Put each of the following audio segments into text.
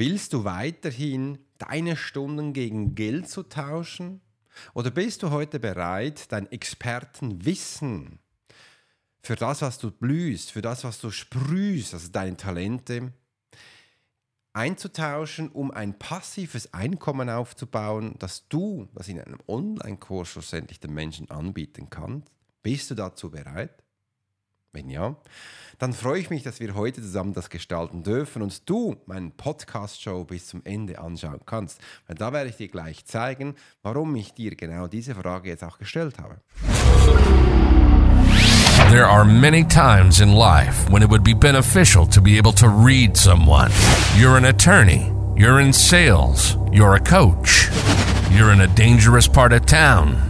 Willst du weiterhin deine Stunden gegen Geld zu tauschen? Oder bist du heute bereit, dein Expertenwissen für das, was du blühst, für das, was du sprühst, also deine Talente, einzutauschen, um ein passives Einkommen aufzubauen, das du, das in einem Online-Kurs schlussendlich den Menschen anbieten kannst? Bist du dazu bereit? Wenn ja, dann freue ich mich, dass wir heute zusammen das gestalten dürfen und du meinen Podcast-Show bis zum Ende anschauen kannst. Weil da werde ich dir gleich zeigen, warum ich dir genau diese Frage jetzt auch gestellt habe. There are many times in life when it would be beneficial to be able to read someone. You're an attorney, you're in sales, you're a coach, you're in a dangerous part of town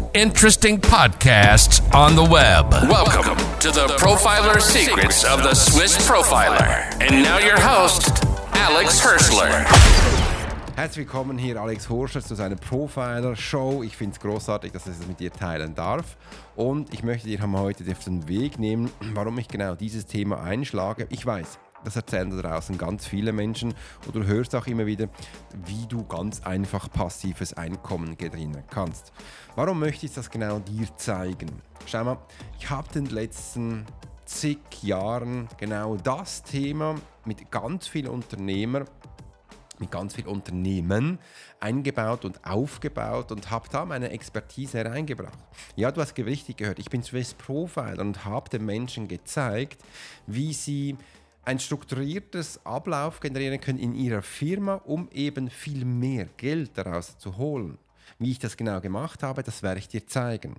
interesting podcasts on the web. Welcome to the Profiler Secrets of the Swiss Profiler. And now your host, Alex Hirschler. Herzlich willkommen hier, Alex Hirscher, zu seiner Profiler-Show. Ich finde es großartig, dass ich es mit dir teilen darf. Und ich möchte dir heute auf den Weg nehmen, warum ich genau dieses Thema einschlage. Ich weiß, das erzählen da draußen ganz viele Menschen und du hörst auch immer wieder, wie du ganz einfach passives Einkommen generieren kannst. Warum möchte ich das genau dir zeigen? Schau mal, ich habe den letzten zig Jahren genau das Thema mit ganz vielen Unternehmern mit ganz vielen Unternehmen eingebaut und aufgebaut und habe da meine Expertise hereingebracht. Ja, du hast richtig gehört, ich bin Swiss Profiler und habe den Menschen gezeigt, wie sie ein strukturiertes Ablauf generieren können in ihrer Firma, um eben viel mehr Geld daraus zu holen. Wie ich das genau gemacht habe, das werde ich dir zeigen.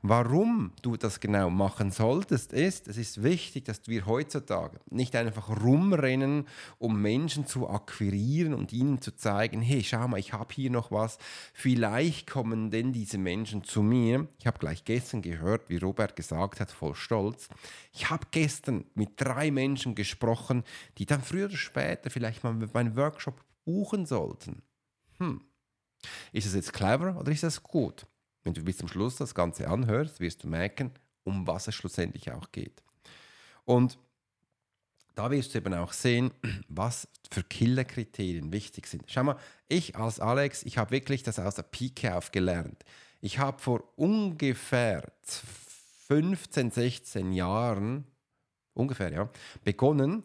Warum du das genau machen solltest, ist, es ist wichtig, dass wir heutzutage nicht einfach rumrennen, um Menschen zu akquirieren und ihnen zu zeigen, hey, schau mal, ich habe hier noch was. Vielleicht kommen denn diese Menschen zu mir. Ich habe gleich gestern gehört, wie Robert gesagt hat, voll stolz. Ich habe gestern mit drei Menschen gesprochen, die dann früher oder später vielleicht mal meinen Workshop buchen sollten. Hm. Ist es jetzt clever oder ist es gut? Wenn du bis zum Schluss das Ganze anhörst, wirst du merken, um was es schlussendlich auch geht. Und da wirst du eben auch sehen, was für Killerkriterien wichtig sind. Schau mal, ich als Alex, ich habe wirklich das aus der Pike auf gelernt. Ich habe vor ungefähr 15, 16 Jahren, ungefähr, ja, begonnen,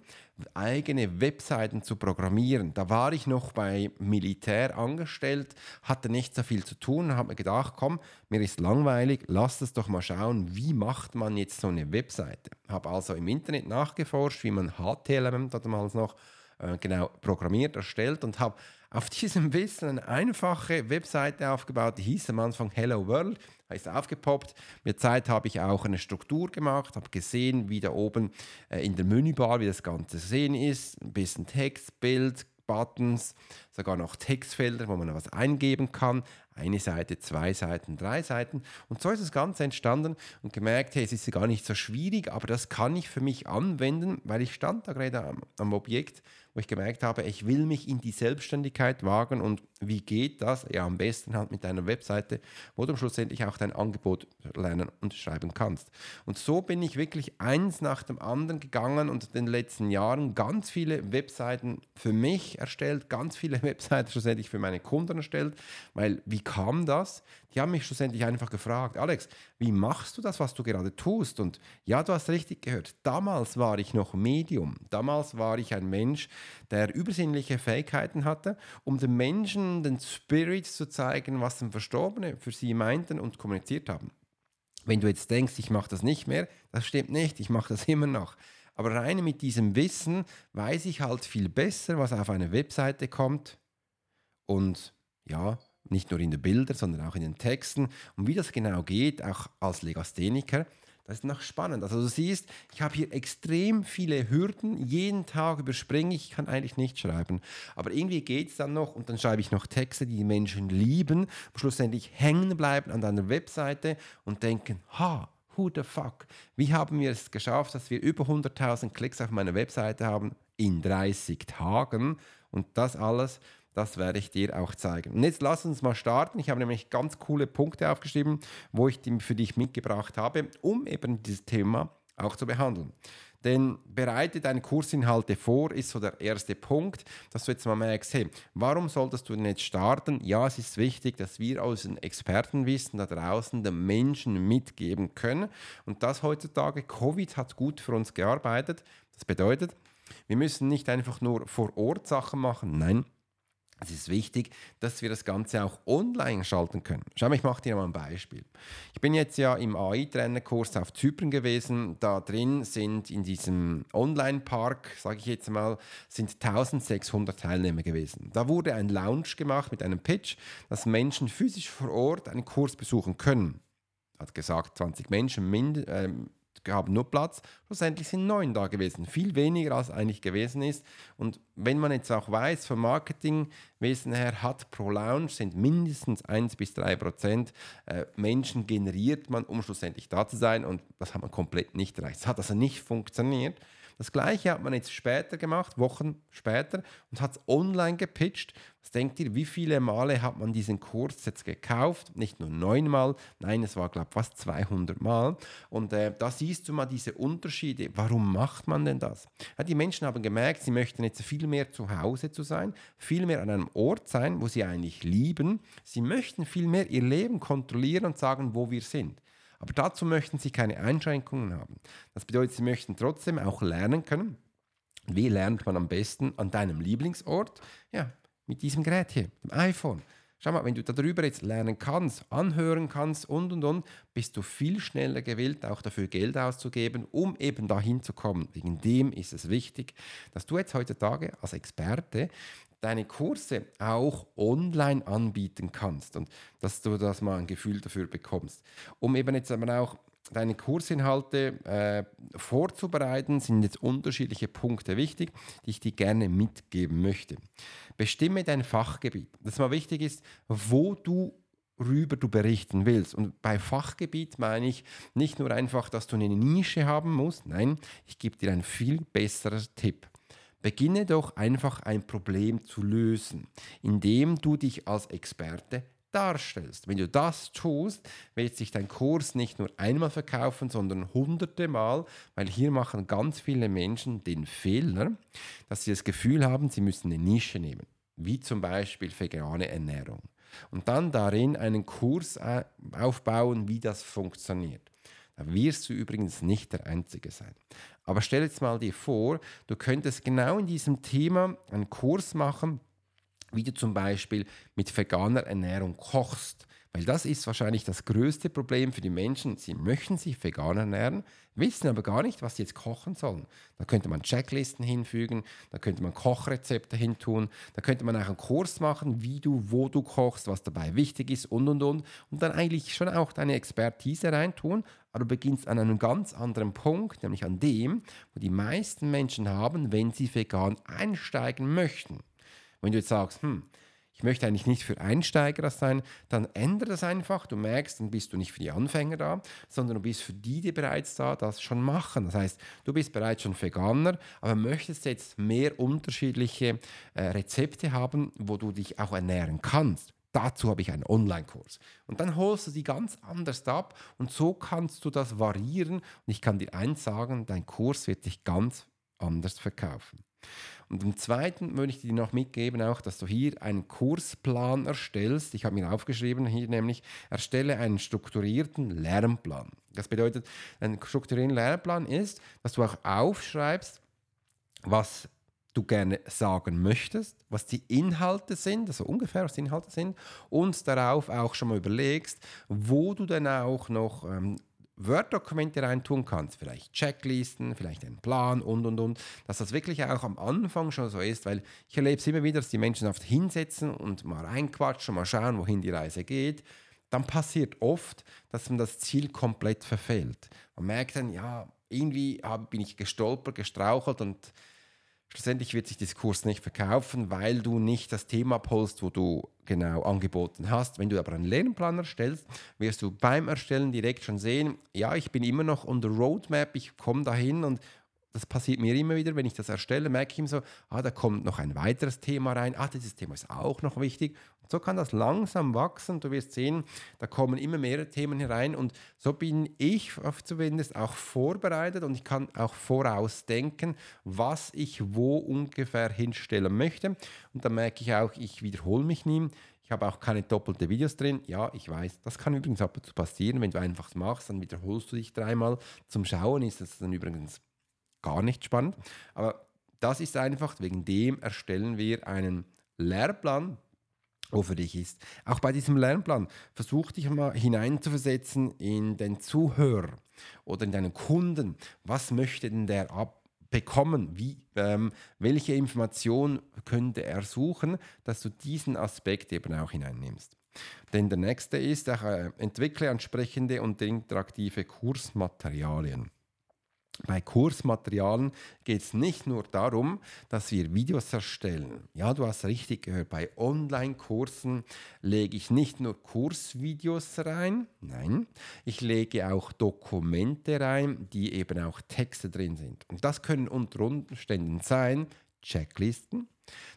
eigene Webseiten zu programmieren. Da war ich noch bei Militär angestellt, hatte nicht so viel zu tun, habe mir gedacht, komm, mir ist langweilig, lass es doch mal schauen, wie macht man jetzt so eine Webseite. Habe also im Internet nachgeforscht, wie man HTML damals noch äh, genau programmiert, erstellt und habe auf diesem Wissen eine einfache Webseite aufgebaut, die hieß am Anfang Hello World, ist aufgepoppt. Mit Zeit habe ich auch eine Struktur gemacht, habe gesehen, wie da oben äh, in der Menübar, wie das Ganze zu sehen ist, ein bisschen Text, Bild, Buttons, sogar noch Textfelder, wo man was eingeben kann. Eine Seite, zwei Seiten, drei Seiten. Und so ist das Ganze entstanden und gemerkt, hey, es ist gar nicht so schwierig, aber das kann ich für mich anwenden, weil ich stand da gerade am, am Objekt wo ich gemerkt habe, ich will mich in die Selbstständigkeit wagen und wie geht das? Ja, am besten halt mit einer Webseite, wo du schlussendlich auch dein Angebot lernen und schreiben kannst. Und so bin ich wirklich eins nach dem anderen gegangen und in den letzten Jahren ganz viele Webseiten für mich erstellt, ganz viele Webseiten schlussendlich für meine Kunden erstellt, weil wie kam das? Die haben mich schlussendlich einfach gefragt, Alex, wie machst du das, was du gerade tust? Und ja, du hast richtig gehört, damals war ich noch Medium, damals war ich ein Mensch, der übersinnliche Fähigkeiten hatte, um den Menschen den Spirit zu zeigen, was den Verstorbenen für sie meinten und kommuniziert haben. Wenn du jetzt denkst, ich mache das nicht mehr, das stimmt nicht, ich mache das immer noch. Aber rein mit diesem Wissen weiß ich halt viel besser, was auf eine Webseite kommt und ja, nicht nur in den Bildern, sondern auch in den Texten und wie das genau geht, auch als Legastheniker Das ist noch spannend. Also du siehst, ich habe hier extrem viele Hürden. Jeden Tag überspringe ich, ich kann eigentlich nicht schreiben. Aber irgendwie geht es dann noch und dann schreibe ich noch Texte, die die Menschen lieben, schlussendlich hängen bleiben an deiner Webseite und denken, ha, who the fuck? Wie haben wir es geschafft, dass wir über 100.000 Klicks auf meiner Webseite haben in 30 Tagen? Und das alles das werde ich dir auch zeigen. Und jetzt lass uns mal starten. Ich habe nämlich ganz coole Punkte aufgeschrieben, wo ich die für dich mitgebracht habe, um eben dieses Thema auch zu behandeln. Denn bereite deine Kursinhalte vor, ist so der erste Punkt, dass du jetzt mal merkst, hey, warum solltest du denn jetzt starten? Ja, es ist wichtig, dass wir aus dem Expertenwissen da draußen den Menschen mitgeben können. Und das heutzutage, Covid hat gut für uns gearbeitet. Das bedeutet, wir müssen nicht einfach nur vor Ort Sachen machen, nein, es ist wichtig, dass wir das Ganze auch online schalten können. Schau mal, ich mache dir mal ein Beispiel. Ich bin jetzt ja im AI-Trainerkurs auf Zypern gewesen. Da drin sind in diesem Online-Park, sage ich jetzt mal, sind 1600 Teilnehmer gewesen. Da wurde ein Lounge gemacht mit einem Pitch, dass Menschen physisch vor Ort einen Kurs besuchen können. Hat gesagt, 20 Menschen mind, äh, haben nur Platz. Schlussendlich sind neun da gewesen. Viel weniger als eigentlich gewesen ist. Und wenn man jetzt auch weiß, vom Marketingwesen her hat pro Lounge sind mindestens 1 bis 3 Prozent äh, Menschen generiert man, um schlussendlich da zu sein. Und das hat man komplett nicht erreicht. Es hat also nicht funktioniert. Das gleiche hat man jetzt später gemacht, Wochen später, und hat es online gepitcht. Was denkt ihr, wie viele Male hat man diesen Kurs jetzt gekauft? Nicht nur neunmal, nein, es war, glaube ich, fast 200 Mal. Und äh, da siehst du mal diese Unterschiede. Warum macht man denn das? Ja, die Menschen haben gemerkt, sie möchten jetzt viel mehr zu Hause zu sein, viel mehr an einem Ort sein, wo sie eigentlich lieben. Sie möchten viel mehr ihr Leben kontrollieren und sagen, wo wir sind. Aber dazu möchten sie keine Einschränkungen haben. Das bedeutet, sie möchten trotzdem auch lernen können. Wie lernt man am besten an deinem Lieblingsort? Ja, mit diesem Gerät hier, dem iPhone. Schau mal, wenn du darüber jetzt lernen kannst, anhören kannst und und und, bist du viel schneller gewillt, auch dafür Geld auszugeben, um eben dahin zu kommen. Wegen dem ist es wichtig, dass du jetzt heutzutage als Experte deine Kurse auch online anbieten kannst und dass du das mal ein Gefühl dafür bekommst. Um eben jetzt aber auch deine Kursinhalte äh, vorzubereiten, sind jetzt unterschiedliche Punkte wichtig, die ich dir gerne mitgeben möchte. Bestimme dein Fachgebiet. Das mal wichtig ist, wo du rüber du berichten willst. Und bei Fachgebiet meine ich nicht nur einfach, dass du eine Nische haben musst, nein, ich gebe dir einen viel besseren Tipp. Beginne doch einfach ein Problem zu lösen, indem du dich als Experte darstellst. Wenn du das tust, wird sich dein Kurs nicht nur einmal verkaufen, sondern hunderte Mal, weil hier machen ganz viele Menschen den Fehler, dass sie das Gefühl haben, sie müssen eine Nische nehmen, wie zum Beispiel vegane Ernährung. Und dann darin einen Kurs äh, aufbauen, wie das funktioniert. Da wirst du übrigens nicht der Einzige sein. Aber stell jetzt mal dir vor, du könntest genau in diesem Thema einen Kurs machen, wie du zum Beispiel mit veganer Ernährung kochst. Weil das ist wahrscheinlich das größte Problem für die Menschen. Sie möchten sich vegan ernähren, wissen aber gar nicht, was sie jetzt kochen sollen. Da könnte man Checklisten hinfügen, da könnte man Kochrezepte hintun, da könnte man auch einen Kurs machen, wie du, wo du kochst, was dabei wichtig ist und und und. Und dann eigentlich schon auch deine Expertise reintun, aber du beginnst an einem ganz anderen Punkt, nämlich an dem, wo die meisten Menschen haben, wenn sie vegan einsteigen möchten. Wenn du jetzt sagst, hm, ich möchte eigentlich nicht für Einsteiger sein, dann ändere das einfach. Du merkst, dann bist du nicht für die Anfänger da, sondern du bist für die, die bereits da das schon machen. Das heißt, du bist bereits schon Veganer, aber möchtest jetzt mehr unterschiedliche äh, Rezepte haben, wo du dich auch ernähren kannst. Dazu habe ich einen Online-Kurs. Und dann holst du die ganz anders ab und so kannst du das variieren. Und ich kann dir eins sagen, dein Kurs wird dich ganz anders verkaufen. Und im zweiten würde ich dir noch mitgeben, auch, dass du hier einen Kursplan erstellst. Ich habe mir aufgeschrieben, hier nämlich, erstelle einen strukturierten Lernplan. Das bedeutet, ein strukturierter Lernplan ist, dass du auch aufschreibst, was du gerne sagen möchtest, was die Inhalte sind, also ungefähr was die Inhalte sind, und darauf auch schon mal überlegst, wo du dann auch noch ähm, Word-Dokumente reintun kannst, vielleicht Checklisten, vielleicht einen Plan und und und, dass das wirklich auch am Anfang schon so ist, weil ich erlebe es immer wieder, dass die Menschen oft hinsetzen und mal reinquatschen, mal schauen, wohin die Reise geht. dann passiert oft, dass man das Ziel komplett verfehlt. Man merkt dann, ja, irgendwie bin ich gestolpert, gestrauchelt und schlussendlich wird sich das Kurs nicht verkaufen, weil du nicht das Thema post, wo du genau angeboten hast. Wenn du aber einen Lernplan erstellst, wirst du beim Erstellen direkt schon sehen, ja, ich bin immer noch on the roadmap, ich komme dahin und das passiert mir immer wieder, wenn ich das erstelle, merke ich ihm so, ah, da kommt noch ein weiteres Thema rein, ah, dieses Thema ist auch noch wichtig. Und so kann das langsam wachsen. Du wirst sehen, da kommen immer mehrere Themen herein und so bin ich zumindest auch vorbereitet und ich kann auch vorausdenken, was ich wo ungefähr hinstellen möchte. Und dann merke ich auch, ich wiederhole mich nie. Ich habe auch keine doppelte Videos drin. Ja, ich weiß, das kann übrigens ab und zu passieren. Wenn du einfach machst, dann wiederholst du dich dreimal. Zum Schauen ist das dann übrigens gar nicht spannend. Aber das ist einfach, wegen dem erstellen wir einen Lehrplan, wo für dich ist. Auch bei diesem Lernplan versuch dich mal hineinzuversetzen in den Zuhörer oder in deinen Kunden. Was möchte denn der abbekommen? Wie, ähm, welche Information könnte er suchen, dass du diesen Aspekt eben auch hineinnimmst? Denn der nächste ist, äh, entwickle ansprechende und interaktive Kursmaterialien. Bei Kursmaterialien geht es nicht nur darum, dass wir Videos erstellen. Ja, du hast richtig gehört, bei Online-Kursen lege ich nicht nur Kursvideos rein, nein, ich lege auch Dokumente rein, die eben auch Texte drin sind. Und das können unter Umständen sein Checklisten,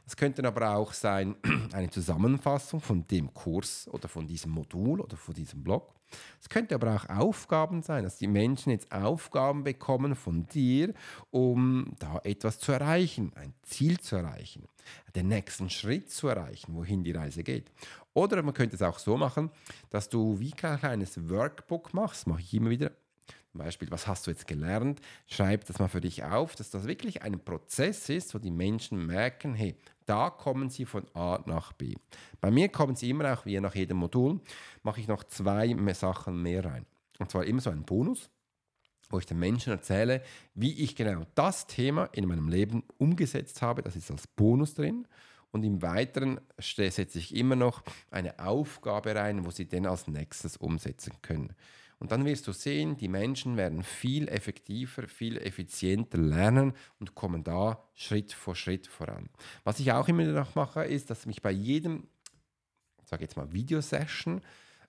das könnte aber auch sein eine Zusammenfassung von dem Kurs oder von diesem Modul oder von diesem Blog. Es könnte aber auch Aufgaben sein, dass die Menschen jetzt Aufgaben bekommen von dir, um da etwas zu erreichen, ein Ziel zu erreichen, den nächsten Schritt zu erreichen, wohin die Reise geht. Oder man könnte es auch so machen, dass du wie ein kleines Workbook machst, mache ich immer wieder zum Beispiel, was hast du jetzt gelernt? Schreib das mal für dich auf, dass das wirklich ein Prozess ist, wo die Menschen merken, hey, da kommen sie von A nach B. Bei mir kommen sie immer auch, wie nach jedem Modul, mache ich noch zwei mehr Sachen mehr rein. Und zwar immer so ein Bonus, wo ich den Menschen erzähle, wie ich genau das Thema in meinem Leben umgesetzt habe. Das ist als Bonus drin. Und im Weiteren setze ich immer noch eine Aufgabe rein, wo sie dann als nächstes umsetzen können. Und dann wirst du sehen, die Menschen werden viel effektiver, viel effizienter lernen und kommen da Schritt vor Schritt voran. Was ich auch immer noch mache, ist, dass ich bei jedem, sage jetzt mal, Videosession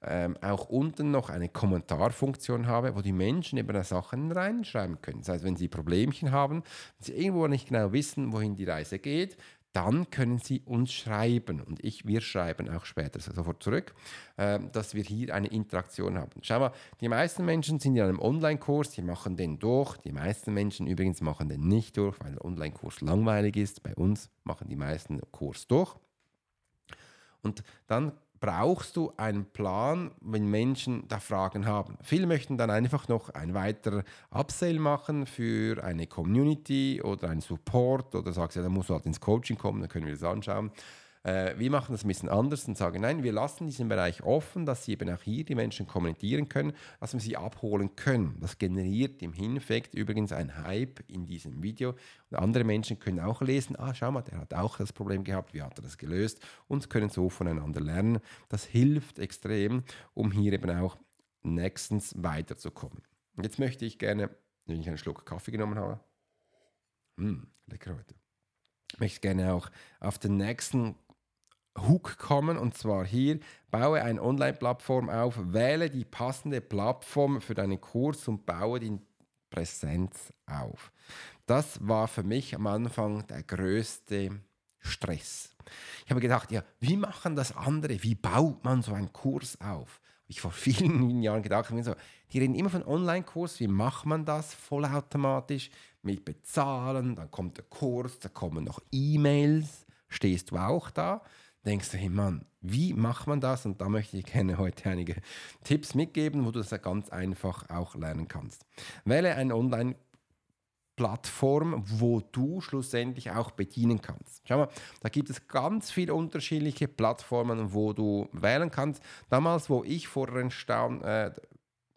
ähm, auch unten noch eine Kommentarfunktion habe, wo die Menschen eben Sachen reinschreiben können. Das heißt, wenn sie Problemchen haben, wenn sie irgendwo nicht genau wissen, wohin die Reise geht, dann können Sie uns schreiben und ich, wir schreiben auch später sofort zurück, äh, dass wir hier eine Interaktion haben. Schau mal, die meisten Menschen sind in einem Online-Kurs, die machen den durch. Die meisten Menschen übrigens machen den nicht durch, weil der Online-Kurs langweilig ist. Bei uns machen die meisten Kurs durch. Und dann brauchst du einen Plan, wenn Menschen da Fragen haben. Viele möchten dann einfach noch ein weiterer Upsell machen für eine Community oder einen Support oder sagst ja, dann musst du halt ins Coaching kommen, dann können wir das anschauen. Äh, wir machen das ein bisschen anders und sagen, nein, wir lassen diesen Bereich offen, dass sie eben auch hier die Menschen kommentieren können, dass wir sie abholen können. Das generiert im Hineffekt übrigens ein Hype in diesem Video. Und andere Menschen können auch lesen, ah, schau mal, der hat auch das Problem gehabt, wie hat er das gelöst und können so voneinander lernen. Das hilft extrem, um hier eben auch nächstens weiterzukommen. Jetzt möchte ich gerne, wenn ich einen Schluck Kaffee genommen habe, mh, hm, lecker heute, möchte ich gerne auch auf den nächsten Hook kommen und zwar hier, baue eine Online-Plattform auf, wähle die passende Plattform für deinen Kurs und baue die Präsenz auf. Das war für mich am Anfang der größte Stress. Ich habe gedacht, ja, wie machen das andere? Wie baut man so einen Kurs auf? Habe ich vor vielen Jahren gedacht, so, die reden immer von Online-Kurs, wie macht man das vollautomatisch mit Bezahlen, dann kommt der Kurs, da kommen noch E-Mails, stehst du auch da? Denkst du, hey Mann, wie macht man das? Und da möchte ich gerne heute einige Tipps mitgeben, wo du das ganz einfach auch lernen kannst. Wähle eine Online- Plattform, wo du schlussendlich auch bedienen kannst. Schau mal, da gibt es ganz viele unterschiedliche Plattformen, wo du wählen kannst. Damals, wo ich vor der äh,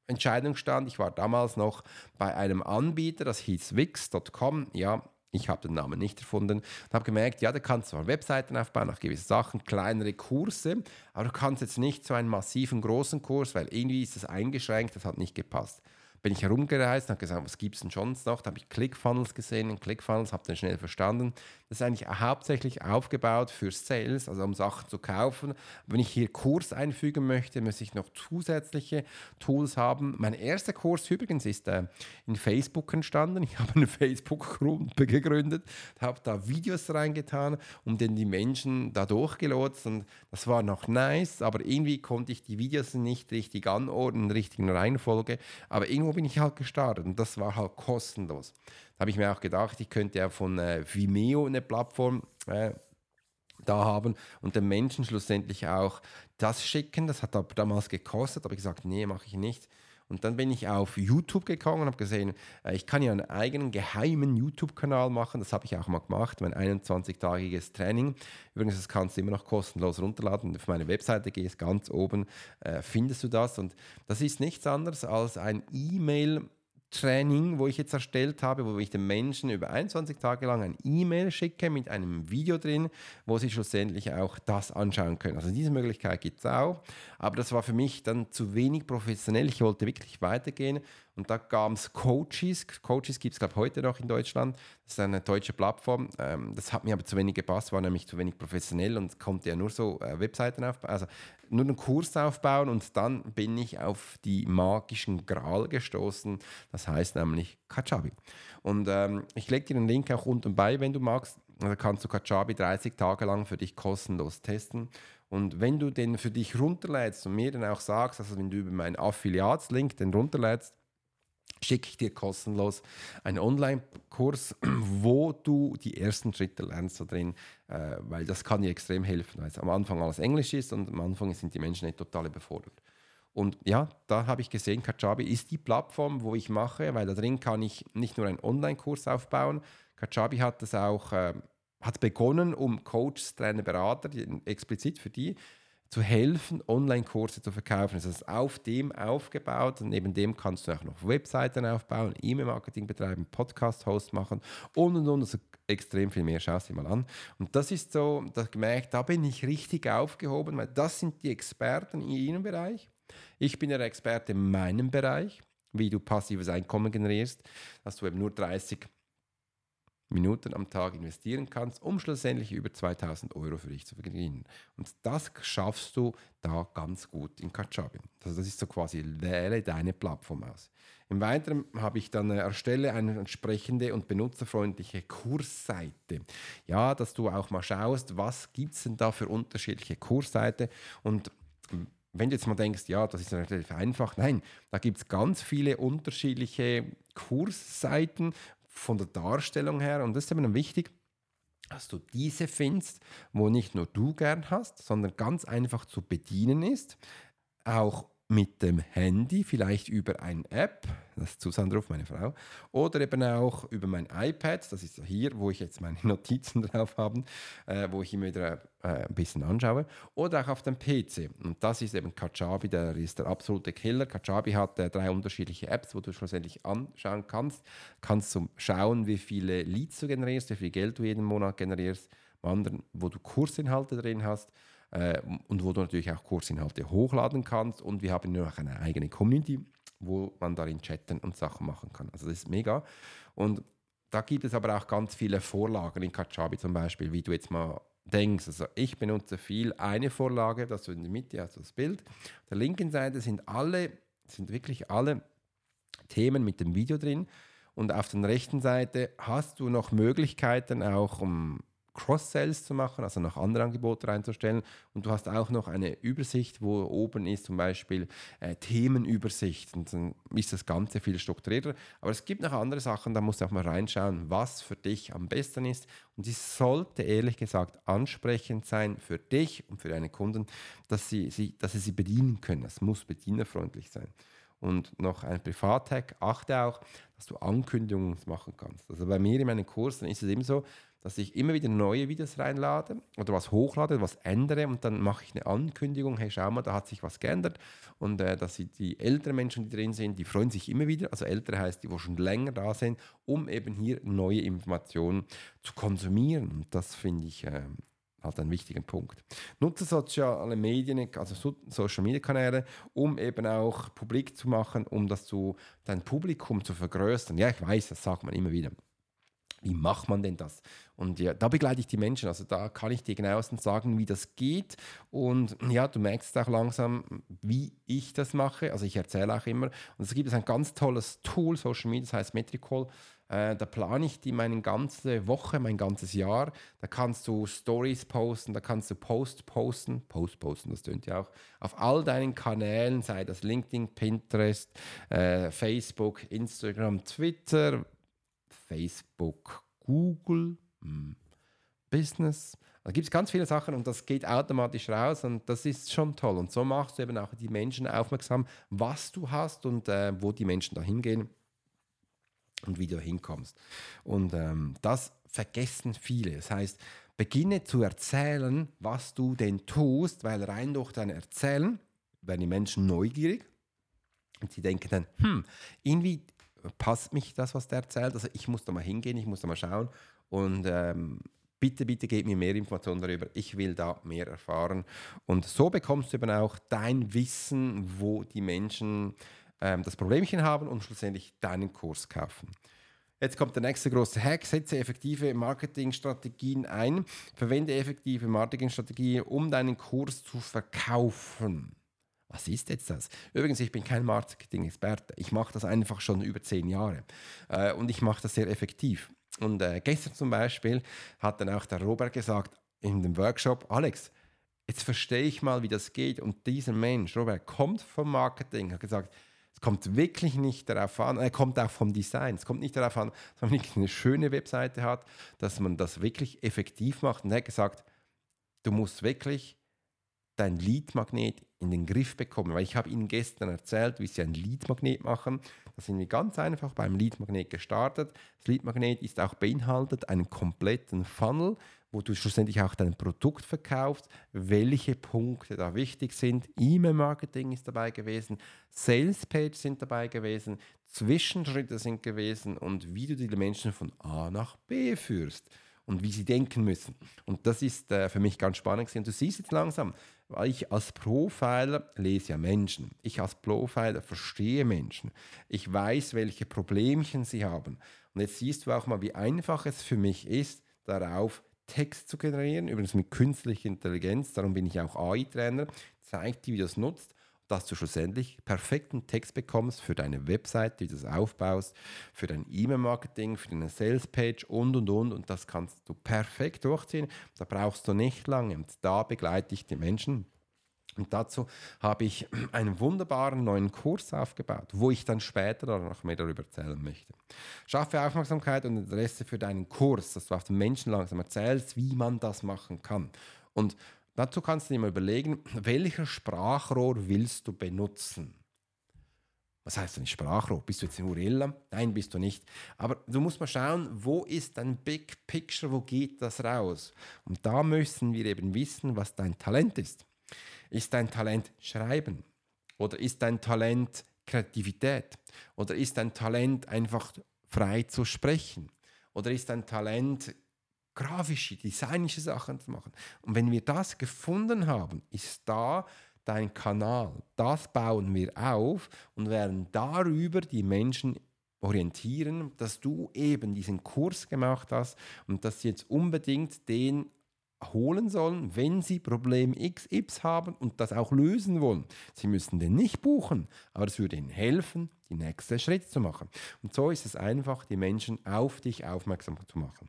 Entscheidung stand, ich war damals noch bei einem Anbieter, das hieß Wix.com. Ja, Ich habe den Namen nicht erfunden und habe gemerkt, ja, da kannst du zwar Webseiten aufbauen, nach gewissen Sachen, kleinere Kurse, aber du kannst jetzt nicht so einen massiven großen Kurs, weil irgendwie ist das eingeschränkt, das hat nicht gepasst bin ich herumgereist und habe gesagt, was gibt es denn schon noch? Da habe ich ClickFunnels gesehen in ClickFunnels, habe den schnell verstanden. Das ist eigentlich hauptsächlich aufgebaut für Sales, also um Sachen zu kaufen. Wenn ich hier Kurs einfügen möchte, muss ich noch zusätzliche Tools haben. Mein erster Kurs übrigens ist äh, in Facebook entstanden. Ich habe eine Facebook-Gruppe gegründet, habe da Videos reingetan und dann die Menschen da durchgelotst und das war noch nice, aber irgendwie konnte ich die Videos nicht richtig anordnen, in der richtigen Reihenfolge. Aber irgendwo bin ich halt gestartet und das war halt kostenlos. Da habe ich mir auch gedacht, ich könnte ja von äh, Vimeo eine Plattform äh, da haben und den Menschen schlussendlich auch das schicken. Das hat aber damals gekostet, aber ich gesagt, nee, mache ich nicht. Und dann bin ich auf YouTube gekommen und habe gesehen, äh, ich kann ja einen eigenen geheimen YouTube-Kanal machen. Das habe ich auch mal gemacht, mein 21-tagiges Training. Übrigens, das kannst du immer noch kostenlos runterladen. Auf meine Webseite gehst ganz oben, äh, findest du das. Und das ist nichts anderes als ein E-Mail- Training, wo ich jetzt erstellt habe, wo ich den Menschen über 21 Tage lang ein E-Mail schicke mit einem Video drin, wo sie schlussendlich auch das anschauen können. Also diese Möglichkeit gibt es auch, aber das war für mich dann zu wenig professionell. Ich wollte wirklich weitergehen und da gab es Coaches. Coaches gibt es, glaube ich, heute noch in Deutschland. Das ist eine deutsche Plattform. Ähm, das hat mir aber zu wenig gepasst, war nämlich zu wenig professionell und konnte ja nur so äh, Webseiten aufbauen, also nur einen Kurs aufbauen. Und dann bin ich auf die magischen Gral gestoßen. Das heißt nämlich Kajabi. Und ähm, ich lege dir den Link auch unten bei, wenn du magst. Da kannst du Kajabi 30 Tage lang für dich kostenlos testen. Und wenn du den für dich runterlädst und mir dann auch sagst, also wenn du über meinen Affiliatslink den runterlädst, schicke ich dir kostenlos einen Online-Kurs, wo du die ersten Schritte lernst da drin, äh, weil das kann dir extrem helfen, weil es am Anfang alles Englisch ist und am Anfang sind die Menschen nicht total überfordert. Und ja, da habe ich gesehen, Kajabi ist die Plattform, wo ich mache, weil da drin kann ich nicht nur einen Online-Kurs aufbauen. Kajabi hat das auch, äh, hat begonnen, um Coaches, Trainer, Berater, explizit für die, zu helfen, Online-Kurse zu verkaufen. Das ist auf dem aufgebaut und neben dem kannst du auch noch Webseiten aufbauen, E-Mail-Marketing betreiben, Podcast-Host machen und und und. Also extrem viel mehr. Schau es dir mal an. Und das ist so, da gemerkt, da bin ich richtig aufgehoben, weil das sind die Experten in ihrem Bereich. Ich bin der Experte in meinem Bereich, wie du passives Einkommen generierst, dass du eben nur 30 Minuten am Tag investieren kannst, um schlussendlich über 2000 Euro für dich zu verdienen. Und das schaffst du da ganz gut in Kajabi. Also das ist so quasi, wähle deine Plattform aus. Im Weiteren habe ich dann äh, erstelle eine entsprechende und benutzerfreundliche Kursseite. Ja, dass du auch mal schaust, was gibt es denn da für unterschiedliche Kursseiten und wenn du jetzt mal denkst, ja, das ist relativ einfach, nein, da gibt es ganz viele unterschiedliche Kursseiten, von der Darstellung her. Und das ist eben wichtig, dass du diese findest, wo nicht nur du gern hast, sondern ganz einfach zu bedienen ist. Auch mit dem Handy, vielleicht über eine App, das ist Susanne drauf, meine Frau, oder eben auch über mein iPad, das ist hier, wo ich jetzt meine Notizen drauf habe, äh, wo ich immer wieder äh, ein bisschen anschaue, oder auch auf dem PC. Und das ist eben Kajabi, der ist der absolute Killer. Kajabi hat äh, drei unterschiedliche Apps, wo du schlussendlich anschauen kannst. Kannst du schauen, wie viele Leads du generierst, wie viel Geld du jeden Monat generierst, wo du Kursinhalte drin hast und wo du natürlich auch Kursinhalte hochladen kannst. Und wir haben noch eine eigene Community, wo man darin chatten und Sachen machen kann. Also das ist mega. Und da gibt es aber auch ganz viele Vorlagen in Kajabi zum Beispiel, wie du jetzt mal denkst. Also ich benutze viel eine Vorlage, dass du in der Mitte hast das Bild. Auf der linken Seite sind alle, sind wirklich alle Themen mit dem Video drin. Und auf der rechten Seite hast du noch Möglichkeiten auch, um Cross-Sales zu machen, also noch andere Angebote reinzustellen. Und du hast auch noch eine Übersicht, wo oben ist zum Beispiel äh, Themenübersicht. Und dann ist das Ganze viel strukturierter. Aber es gibt noch andere Sachen, da musst du auch mal reinschauen, was für dich am besten ist. Und es sollte ehrlich gesagt ansprechend sein für dich und für deine Kunden, dass sie, sie, dass sie sie bedienen können. Es muss bedienerfreundlich sein. Und noch ein Privat-Hack, achte auch, dass du Ankündigungen machen kannst. Also bei mir in meinen Kursen ist es eben so, dass ich immer wieder neue Videos reinlade oder was hochlade, was ändere und dann mache ich eine Ankündigung, hey, schau mal, da hat sich was geändert und äh, dass sie, die älteren Menschen, die drin sind, die freuen sich immer wieder, also ältere heißt, die, die schon länger da sind, um eben hier neue Informationen zu konsumieren und das finde ich äh, halt einen wichtigen Punkt. Nutze soziale Medien, also Social Media Kanäle, um eben auch publik zu machen, um das zu dein Publikum zu vergrößern. Ja, ich weiß, das sagt man immer wieder. Wie macht man denn das? Und ja, da begleite ich die Menschen. Also da kann ich dir genauestens sagen, wie das geht. Und ja, du merkst auch langsam, wie ich das mache. Also ich erzähle auch immer. Und es gibt ein ganz tolles Tool, Social Media, das heißt Metricall. Äh, da plane ich die meine ganze Woche, mein ganzes Jahr. Da kannst du Stories posten, da kannst du Post posten, Post posten, das tönt ja auch, auf all deinen Kanälen, sei das LinkedIn, Pinterest, äh, Facebook, Instagram, Twitter, Facebook, Google, hm, Business. Da gibt es ganz viele Sachen und das geht automatisch raus und das ist schon toll. Und so machst du eben auch die Menschen aufmerksam, was du hast und äh, wo die Menschen da hingehen und wie du hinkommst. Und ähm, das vergessen viele. Das heißt, beginne zu erzählen, was du denn tust, weil rein durch dein Erzählen werden die Menschen neugierig und sie denken dann, hm, irgendwie passt mich das, was der erzählt. Also ich muss da mal hingehen, ich muss da mal schauen und ähm, bitte, bitte gib mir mehr Informationen darüber. Ich will da mehr erfahren. Und so bekommst du eben auch dein Wissen, wo die Menschen ähm, das Problemchen haben und schlussendlich deinen Kurs kaufen. Jetzt kommt der nächste große Hack. Setze effektive Marketingstrategien ein. Verwende effektive Marketingstrategien, um deinen Kurs zu verkaufen. Was ist jetzt das? Übrigens, ich bin kein Marketing-Experte. Ich mache das einfach schon über zehn Jahre. Äh, und ich mache das sehr effektiv. Und äh, gestern zum Beispiel hat dann auch der Robert gesagt in dem Workshop, Alex, jetzt verstehe ich mal, wie das geht. Und dieser Mensch, Robert, kommt vom Marketing, hat gesagt, es kommt wirklich nicht darauf an, er kommt auch vom Design, es kommt nicht darauf an, dass man eine schöne Webseite hat, dass man das wirklich effektiv macht. Und er hat gesagt, du musst wirklich dein Leadmagnet in den Griff bekommen, weil ich habe Ihnen gestern erzählt, wie Sie ein Leadmagnet machen. Da sind wir ganz einfach beim Leadmagnet gestartet. Das Leadmagnet ist auch beinhaltet einen kompletten Funnel, wo du schlussendlich auch dein Produkt verkaufst, welche Punkte da wichtig sind. E-Mail-Marketing ist dabei gewesen, Sales-Page sind dabei gewesen, Zwischenschritte sind gewesen und wie du die Menschen von A nach B führst und wie sie denken müssen. Und das ist äh, für mich ganz spannend. Und du siehst jetzt langsam, weil ich als Profiler lese ja Menschen. Ich als Profiler verstehe Menschen. Ich weiß, welche Problemchen sie haben. Und jetzt siehst du auch mal, wie einfach es für mich ist, darauf Text zu generieren, übrigens mit künstlicher Intelligenz, darum bin ich auch AI-Trainer, zeigt dir, wie du das nutzt, dass du schlussendlich perfekten Text bekommst für deine Website, wie du aufbaust, für dein E-Mail-Marketing, für deine Sales-Page und, und, und. Und das kannst du perfekt durchziehen. Da brauchst du nicht lange. Und da begleite ich die Menschen und dazu habe ich einen wunderbaren neuen Kurs aufgebaut, wo ich dann später noch mehr darüber erzählen möchte. Schaffe Aufmerksamkeit und Interesse für deinen Kurs, dass du auf den Menschen langsam erzählst, wie man das machen kann. Und dazu kannst du dir mal überlegen, welcher Sprachrohr willst du benutzen? Was heißt denn Sprachrohr? Bist du jetzt in Urilla? Nein, bist du nicht. Aber du musst mal schauen, wo ist dein Big Picture, wo geht das raus? Und da müssen wir eben wissen, was dein Talent ist. Ist dein Talent Schreiben? Oder ist dein Talent Kreativität? Oder ist dein Talent einfach frei zu sprechen? Oder ist dein Talent grafische, designische Sachen zu machen? Und wenn wir das gefunden haben, ist da dein Kanal. Das bauen wir auf und werden darüber die Menschen orientieren, dass du eben diesen Kurs gemacht hast und dass sie jetzt unbedingt den holen sollen, wenn sie Problem XX haben und das auch lösen wollen. Sie müssen den nicht buchen, aber es würde ihnen helfen, die nächsten Schritte zu machen. Und so ist es einfach, die Menschen auf dich aufmerksam zu machen.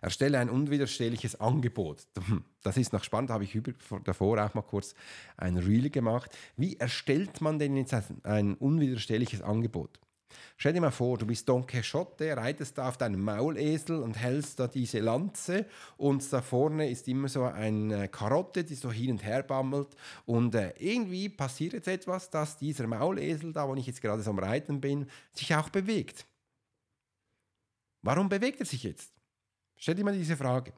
Erstelle ein unwiderstehliches Angebot. Das ist noch spannend, habe ich davor auch mal kurz ein Reel gemacht. Wie erstellt man denn jetzt ein unwiderstehliches Angebot? Stell dir mal vor, du bist Don Quixote, reitest da auf deinem Maulesel und hältst da diese Lanze und da vorne ist immer so eine Karotte, die so hin und her bammelt und äh, irgendwie passiert jetzt etwas, dass dieser Maulesel da, wo ich jetzt gerade so am Reiten bin, sich auch bewegt. Warum bewegt er sich jetzt? Stell dir mal diese Frage.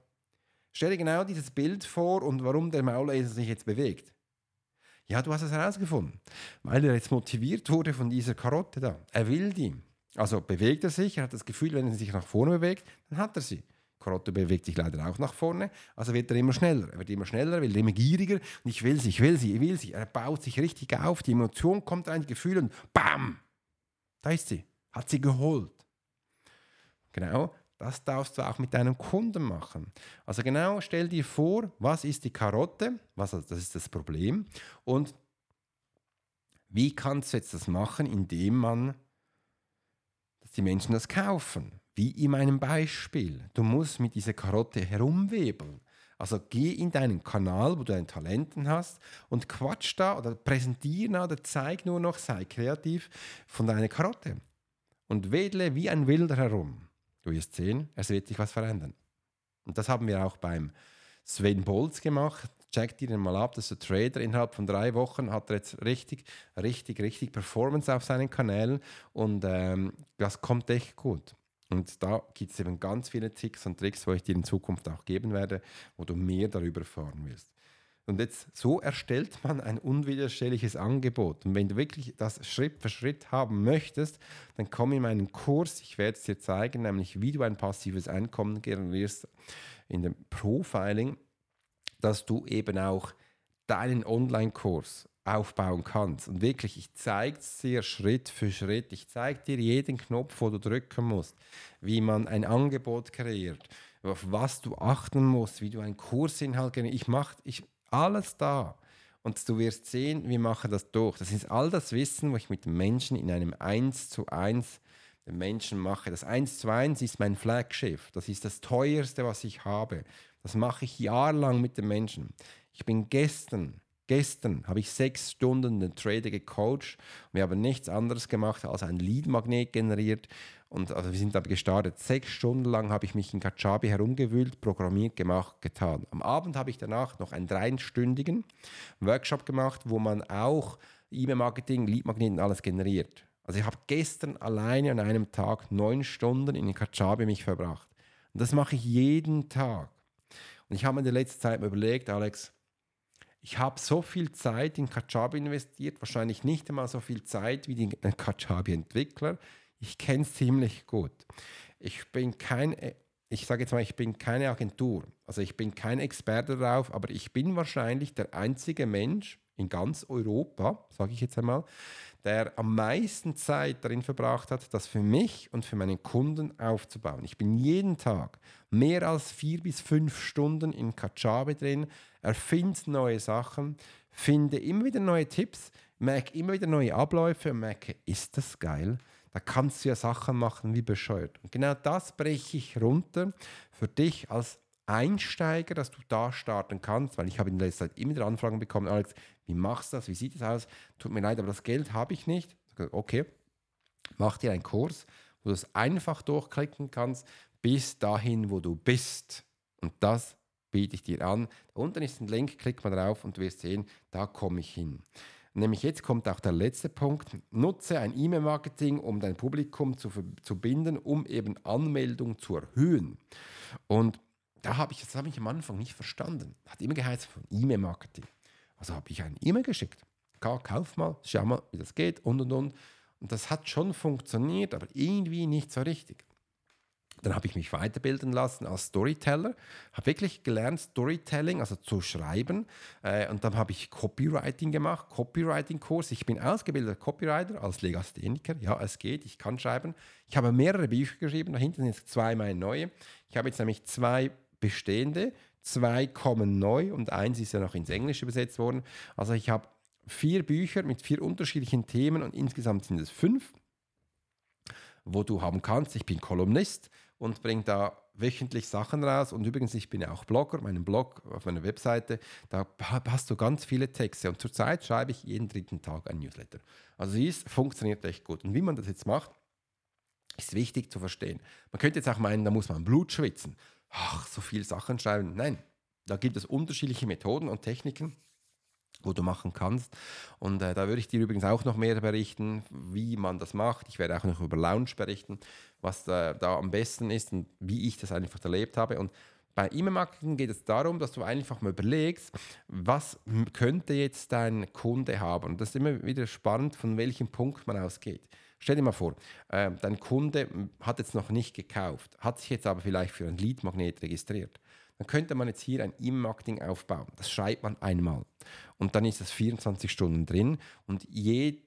Stell dir genau dieses Bild vor und warum der Maulesel sich jetzt bewegt. Ja, du hast es herausgefunden, weil er jetzt motiviert wurde von dieser Karotte da. Er will die. Also bewegt er sich, er hat das Gefühl, wenn er sich nach vorne bewegt, dann hat er sie. Karotte bewegt sich leider auch nach vorne, also wird er immer schneller. Er wird immer schneller, wird immer gieriger und ich will sie, ich will sie, ich will sie. Er baut sich richtig auf, die Emotion kommt rein, die Gefühle und BAM! Da ist sie, hat sie geholt. Genau, das darfst du auch mit deinem Kunden machen. Also genau, stell dir vor, was ist die Karotte, was, das ist das Problem und wie kannst du jetzt das machen, indem man, dass die Menschen das kaufen. Wie in meinem Beispiel. Du musst mit dieser Karotte herumwebeln. Also geh in deinen Kanal, wo du deine Talenten hast und quatsch da oder präsentiere oder zeig nur noch, sei kreativ von deiner Karotte. Und wedle wie ein Wilder herum. Du wirst sehen, es wird sich was verändern. Und das haben wir auch beim Sven Bolz gemacht. Check dir den mal ab, das ist ein Trader. Innerhalb von drei Wochen hat er jetzt richtig, richtig, richtig Performance auf seinen Kanälen und ähm, das kommt echt gut. Und da gibt es eben ganz viele Tricks und Tricks, wo ich dir in Zukunft auch geben werde, wo du mehr darüber erfahren wirst. Und jetzt so erstellt man ein unwiderstehliches Angebot. Und wenn du wirklich das Schritt für Schritt haben möchtest, dann komm in meinen Kurs. Ich werde es dir zeigen, nämlich wie du ein passives Einkommen generierst in dem Profiling, dass du eben auch deinen Online-Kurs aufbauen kannst. Und wirklich, ich zeige es dir Schritt für Schritt. Ich zeige dir jeden Knopf, wo du drücken musst, wie man ein Angebot kreiert, auf was du achten musst, wie du einen Kursinhalt generierst. Ich mache ich, alles da. Und du wirst sehen, wir machen das durch. Das ist all das Wissen, wo ich mit Menschen in einem 1 zu 1 den Menschen mache. Das 1 zu 1 ist mein Flaggschiff. Das ist das teuerste, was ich habe. Das mache ich jahrelang mit den Menschen. Ich bin gestern Gestern habe ich sechs Stunden den Trader gecoacht. Wir haben nichts anderes gemacht als ein Lead-Magnet generiert. Und also wir sind aber gestartet. Sechs Stunden lang habe ich mich in Kajabi herumgewühlt, programmiert, gemacht, getan. Am Abend habe ich danach noch einen dreistündigen Workshop gemacht, wo man auch E-Mail-Marketing, Lead-Magneten alles generiert. Also ich habe gestern alleine an einem Tag neun Stunden in Kajabi mich verbracht. Und das mache ich jeden Tag. Und ich habe mir in der letzten Zeit überlegt, Alex, ich habe so viel Zeit in Kajabi investiert, wahrscheinlich nicht einmal so viel Zeit wie die Kajabi-Entwickler. Ich kenne es ziemlich gut. Ich bin kein, ich sage jetzt mal, ich bin keine Agentur. Also ich bin kein Experte darauf, aber ich bin wahrscheinlich der einzige Mensch in ganz Europa, sage ich jetzt einmal, der am meisten Zeit darin verbracht hat, das für mich und für meinen Kunden aufzubauen. Ich bin jeden Tag mehr als vier bis fünf Stunden in Kajabi drin, erfinde neue Sachen, finde immer wieder neue Tipps, merke immer wieder neue Abläufe und merke, ist das geil? Da kannst du ja Sachen machen wie bescheuert. Und genau das breche ich runter für dich als Einsteiger, dass du da starten kannst, weil ich habe in letzter Zeit immer wieder Anfragen bekommen, Alex, wie machst du das, wie sieht das aus? Tut mir leid, aber das Geld habe ich nicht. Okay, mach dir einen Kurs, wo du es einfach durchklicken kannst, bis dahin, wo du bist. Und das biete ich dir an. Unten ist ein Link, klick mal drauf und du wirst sehen, da komme ich hin. Nämlich jetzt kommt auch der letzte Punkt. Nutze ein E-Mail-Marketing, um dein Publikum zu, zu binden, um eben Anmeldung zu erhöhen. Und da habe ich, das habe ich am Anfang nicht verstanden. Hat immer geheißen von E-Mail-Marketing. Also habe ich ein E-Mail geschickt. Kauf mal, schau mal, wie das geht und und und. Und das hat schon funktioniert, aber irgendwie nicht so richtig. Dann habe ich mich weiterbilden lassen als Storyteller, habe wirklich gelernt, Storytelling, also zu schreiben. Äh, und dann habe ich Copywriting gemacht, Copywriting-Kurs. Ich bin ausgebildeter Copywriter als Legastheniker. Ja, es geht, ich kann schreiben. Ich habe mehrere Bücher geschrieben, da hinten sind zwei meine neue. Ich habe jetzt nämlich zwei bestehende, zwei kommen neu und eins ist ja noch ins Englische übersetzt worden. Also ich habe vier Bücher mit vier unterschiedlichen Themen und insgesamt sind es fünf, wo du haben kannst. Ich bin Kolumnist und bringe da wöchentlich Sachen raus. Und übrigens, ich bin ja auch Blogger, meinen Blog auf meiner Webseite, da hast du ganz viele Texte. Und zurzeit schreibe ich jeden dritten Tag ein Newsletter. Also es funktioniert echt gut. Und wie man das jetzt macht, ist wichtig zu verstehen. Man könnte jetzt auch meinen, da muss man Blut schwitzen. Ach, so viele Sachen schreiben. Nein, da gibt es unterschiedliche Methoden und Techniken. wo du machen kannst. Und äh, da würde ich dir übrigens auch noch mehr berichten, wie man das macht. Ich werde auch noch über Lounge berichten, was äh, da am besten ist und wie ich das einfach erlebt habe. Und bei E-Mail-Marketing geht es darum, dass du einfach mal überlegst, was könnte jetzt dein Kunde haben. Und das ist immer wieder spannend, von welchem Punkt man ausgeht. Stell dir mal vor, äh, dein Kunde hat jetzt noch nicht gekauft, hat sich jetzt aber vielleicht für ein Lead-Magnet registriert. Dann könnte man jetzt hier ein E-Mail-Marketing aufbauen. Das schreibt man einmal. Und dann ist es 24 Stunden drin. Und jeden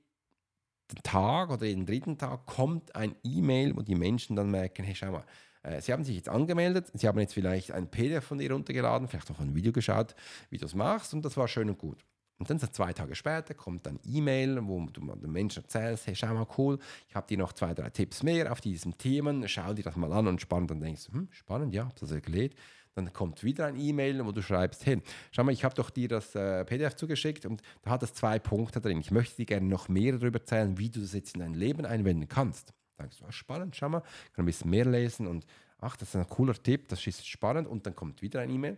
Tag oder jeden dritten Tag kommt ein E-Mail, wo die Menschen dann merken, hey, schau mal, äh, Sie haben sich jetzt angemeldet, Sie haben jetzt vielleicht ein PDF von dir runtergeladen, vielleicht noch ein Video geschaut, wie du es machst und das war schön und gut. Und dann so zwei Tage später kommt ein E-Mail, wo du den Menschen erzählst, hey, schau mal cool, ich habe dir noch zwei, drei Tipps mehr auf diesen Themen, schau dir das mal an und spannend. Dann denkst du, hm, spannend, ja, das ist gelegt. Dann kommt wieder ein E-Mail, wo du schreibst, hey, schau mal, ich habe doch dir das äh, PDF zugeschickt und da hat es zwei Punkte drin. Ich möchte dir gerne noch mehr darüber erzählen, wie du das jetzt in dein Leben einwenden kannst. Da denkst du, ah, spannend, schau mal, kann ein bisschen mehr lesen und ach, das ist ein cooler Tipp, das ist spannend und dann kommt wieder ein E-Mail.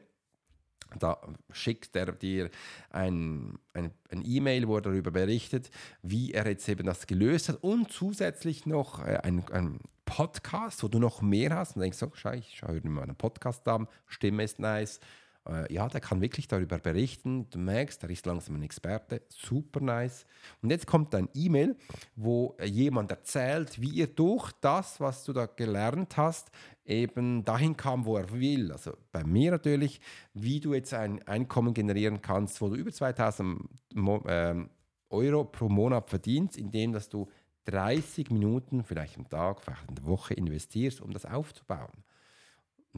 Da schickt er dir ein, ein, ein E-Mail, wo er darüber berichtet, wie er jetzt eben das gelöst hat. Und zusätzlich noch äh, ein, ein Podcast, wo du noch mehr hast. Und denkst, so, schau, ich schaue mir mal einen Podcast an, Stimme ist nice, äh, ja, der kann wirklich darüber berichten. Du merkst, er ist langsam ein Experte. Super nice. Und jetzt kommt ein E-Mail, wo jemand erzählt, wie ihr durch das, was du da gelernt hast, eben dahin kam, wo er will. Also bei mir natürlich, wie du jetzt ein Einkommen generieren kannst, wo du über 2000 ähm, Euro pro Monat verdienst, indem dass du 30 Minuten, vielleicht am Tag, vielleicht in der Woche investierst, um das aufzubauen.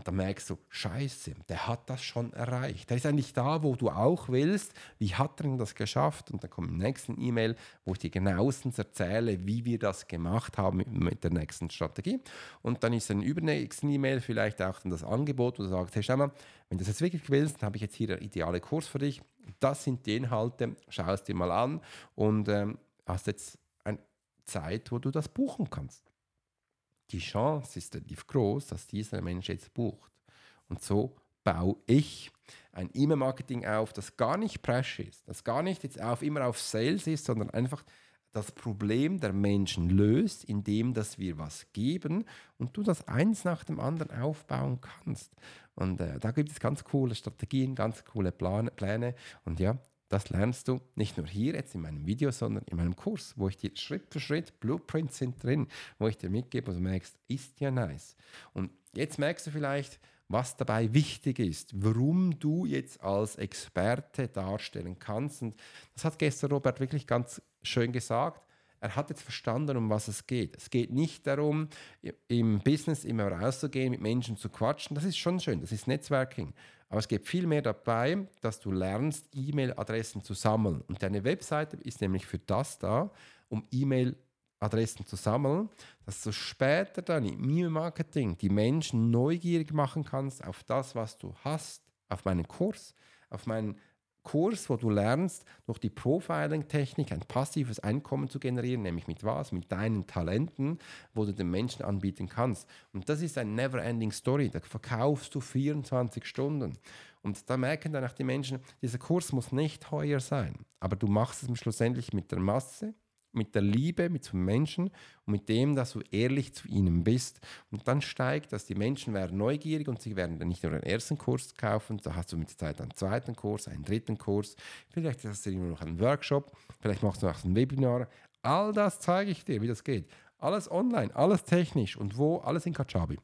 Und dann merkst du, scheiße, der hat das schon erreicht. Der ist eigentlich da, wo du auch willst. Wie hat er denn das geschafft? Und dann kommt im nächsten E-Mail, wo ich dir genauestens erzähle, wie wir das gemacht haben mit, der nächsten Strategie. Und dann ist ein übernächsten E-Mail vielleicht auch dann das Angebot, wo du sagst, hey, schau mal, wenn du das jetzt wirklich willst, dann habe ich jetzt hier der ideale Kurs für dich. Das sind die Inhalte, schau es dir mal an und ähm, hast jetzt eine Zeit, wo du das buchen kannst die Chance ist relativ groß, dass dieser Mensch jetzt bucht. Und so baue ich ein E-Mail-Marketing auf, das gar nicht Presch ist, das gar nicht jetzt auf, immer auf Sales ist, sondern einfach das Problem der Menschen löst, indem dass wir was geben und du das eins nach dem anderen aufbauen kannst. Und äh, da gibt es ganz coole Strategien, ganz coole Plan Pläne. Und ja, das lernst du nicht nur hier jetzt in meinem Video, sondern in meinem Kurs, wo ich dir Schritt für Schritt, Blueprints sind drin, wo ich dir mitgebe und du merkst, ist ja nice. Und jetzt merkst du vielleicht, was dabei wichtig ist, warum du jetzt als Experte darstellen kannst. Und das hat gestern Robert wirklich ganz schön gesagt. Er hat jetzt verstanden, um was es geht. Es geht nicht darum, im Business immer rauszugehen, mit Menschen zu quatschen. Das ist schon schön, das ist Netzwerking. Aber es geht viel mehr dabei, dass du lernst, E-Mail-Adressen zu sammeln. Und deine Webseite ist nämlich für das da, um E-Mail-Adressen zu sammeln, dass du später dann im E-Mail-Marketing die Menschen neugierig machen kannst auf das, was du hast, auf meinen Kurs, auf meinen Kurs, wo du lernst, durch die Profiling-Technik ein passives Einkommen zu generieren, nämlich mit was? Mit deinen Talenten, wo du den Menschen anbieten kannst. Und das ist eine never-ending Story. Da verkaufst du 24 Stunden. Und da merken dann auch die Menschen, dieser Kurs muss nicht teuer sein, aber du machst es schlussendlich mit der Masse mit der Liebe, mit zum Menschen und mit dem, dass du ehrlich zu ihnen bist. Und dann steigt dass die Menschen werden neugierig und sie werden dann nicht nur den ersten Kurs kaufen, da hast du mit der Zeit einen zweiten Kurs, einen dritten Kurs, vielleicht hast du immer noch einen Workshop, vielleicht machst du noch ein Webinar. All das zeige ich dir, wie das geht. Alles online, alles technisch und wo, alles in Kajabi.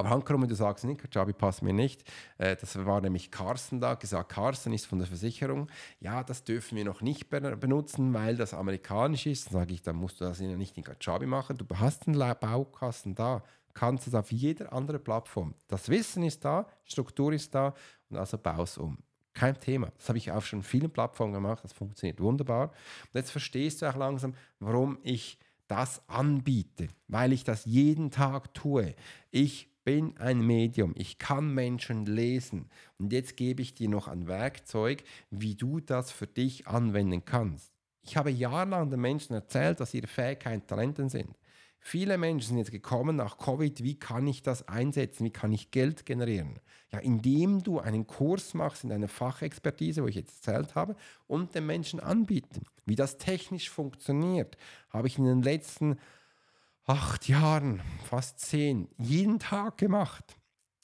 Aber Hankerum, du sagst, nee, Kajabi passt mir nicht, äh, das war nämlich Carsten da, gesagt, Carsten ist von der Versicherung, ja, das dürfen wir noch nicht benutzen, weil das amerikanisch ist. Dann sage ich, dann musst du das ja nicht in Kajabi machen. Du hast einen Baukasten da, kannst es auf jeder anderen Plattform. Das Wissen ist da, Struktur ist da und also baust um. Kein Thema. Das habe ich auf schon vielen Plattformen gemacht. Das funktioniert wunderbar. Und jetzt verstehst du auch langsam, warum ich das anbiete, weil ich das jeden Tag tue. Ich bin ein Medium, ich kann Menschen lesen und jetzt gebe ich dir noch ein Werkzeug, wie du das für dich anwenden kannst. Ich habe jahrelang den Menschen erzählt, dass ihre Fähigkeiten Talenten sind. Viele Menschen sind jetzt gekommen nach Covid, wie kann ich das einsetzen, wie kann ich Geld generieren? Ja, indem du einen Kurs machst in deiner Fachexpertise, wo ich jetzt erzählt habe, und den Menschen anbieten. Wie das technisch funktioniert, habe ich in den letzten acht Jahren, fast zehn, jeden Tag gemacht.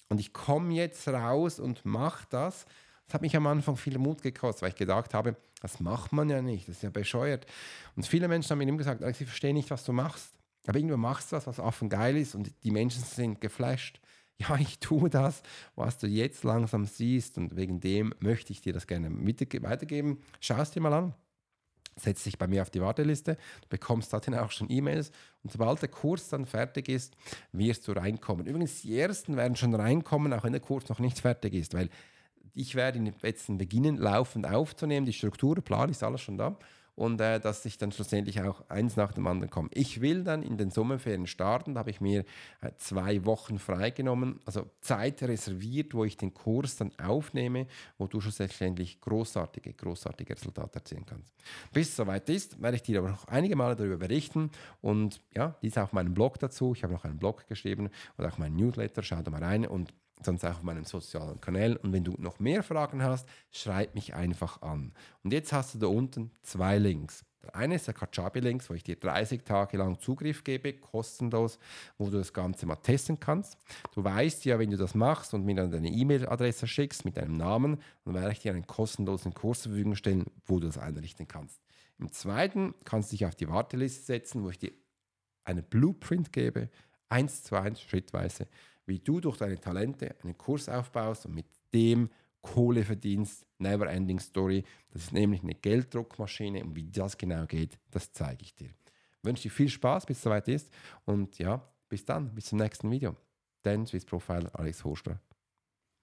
Und ich komme jetzt raus und mache das. Das hat mich am Anfang viel Mut gekostet, weil ich gedacht habe, das macht man ja nicht, das ist ja bescheuert. Und viele Menschen haben mir immer gesagt, ich verstehe nicht, was du machst. Aber irgendwo machst du was, was offen geil ist und die Menschen sind geflasht. Ja, ich tue das, was du jetzt langsam siehst und wegen dem möchte ich dir das gerne weitergeben. Schau es dir mal an. Setz dich bei mir auf die Warteliste, du bekommst dann auch schon E-Mails und sobald der Kurs dann fertig ist, wirst du reinkommen. Übrigens, die ersten werden schon reinkommen, auch wenn der Kurs noch nicht fertig ist, weil ich werde ihn jetzt beginnen, laufend aufzunehmen. Die Struktur, Plan ist alles schon da und äh, dass ich dann schlussendlich auch eins nach dem anderen komme. Ich will dann in den Sommerferien starten, da habe ich mir äh, zwei Wochen freigenommen, also Zeit reserviert, wo ich den Kurs dann aufnehme, wo du schlussendlich großartige, großartige Resultate erzielen kannst. Bis es soweit ist, werde ich dir aber noch einige Male darüber berichten und ja, dies auf meinem Blog dazu. Ich habe noch einen Blog geschrieben oder auch meinen Newsletter, schau da mal rein und sonst auch auf meinen sozialen Kanälen. Und wenn du noch mehr Fragen hast, schreib mich einfach an. Und jetzt hast du da unten zwei Links. Der eine ist der Kajabi-Links, wo ich dir 30 Tage lang Zugriff gebe, kostenlos, wo du das Ganze mal testen kannst. Du weißt ja, wenn du das machst und mir dann deine E-Mail-Adresse schickst mit deinem Namen, dann werde ich dir einen kostenlosen Kurs zur Verfügung stellen, wo du das einrichten kannst. Im zweiten kannst du dich auf die Warteliste setzen, wo ich dir eine Blueprint gebe, eins zu eins, schrittweise, wie du durch deine Talente einen Kurs aufbaust und mit dem Kohle verdienst. Never Ending Story. Das ist nämlich eine Gelddruckmaschine und wie das genau geht, das zeige ich dir. Ich wünsche dir viel Spaß, bis es soweit ist und ja, bis dann, bis zum nächsten Video. Dein Swiss Profiler Alex Horster.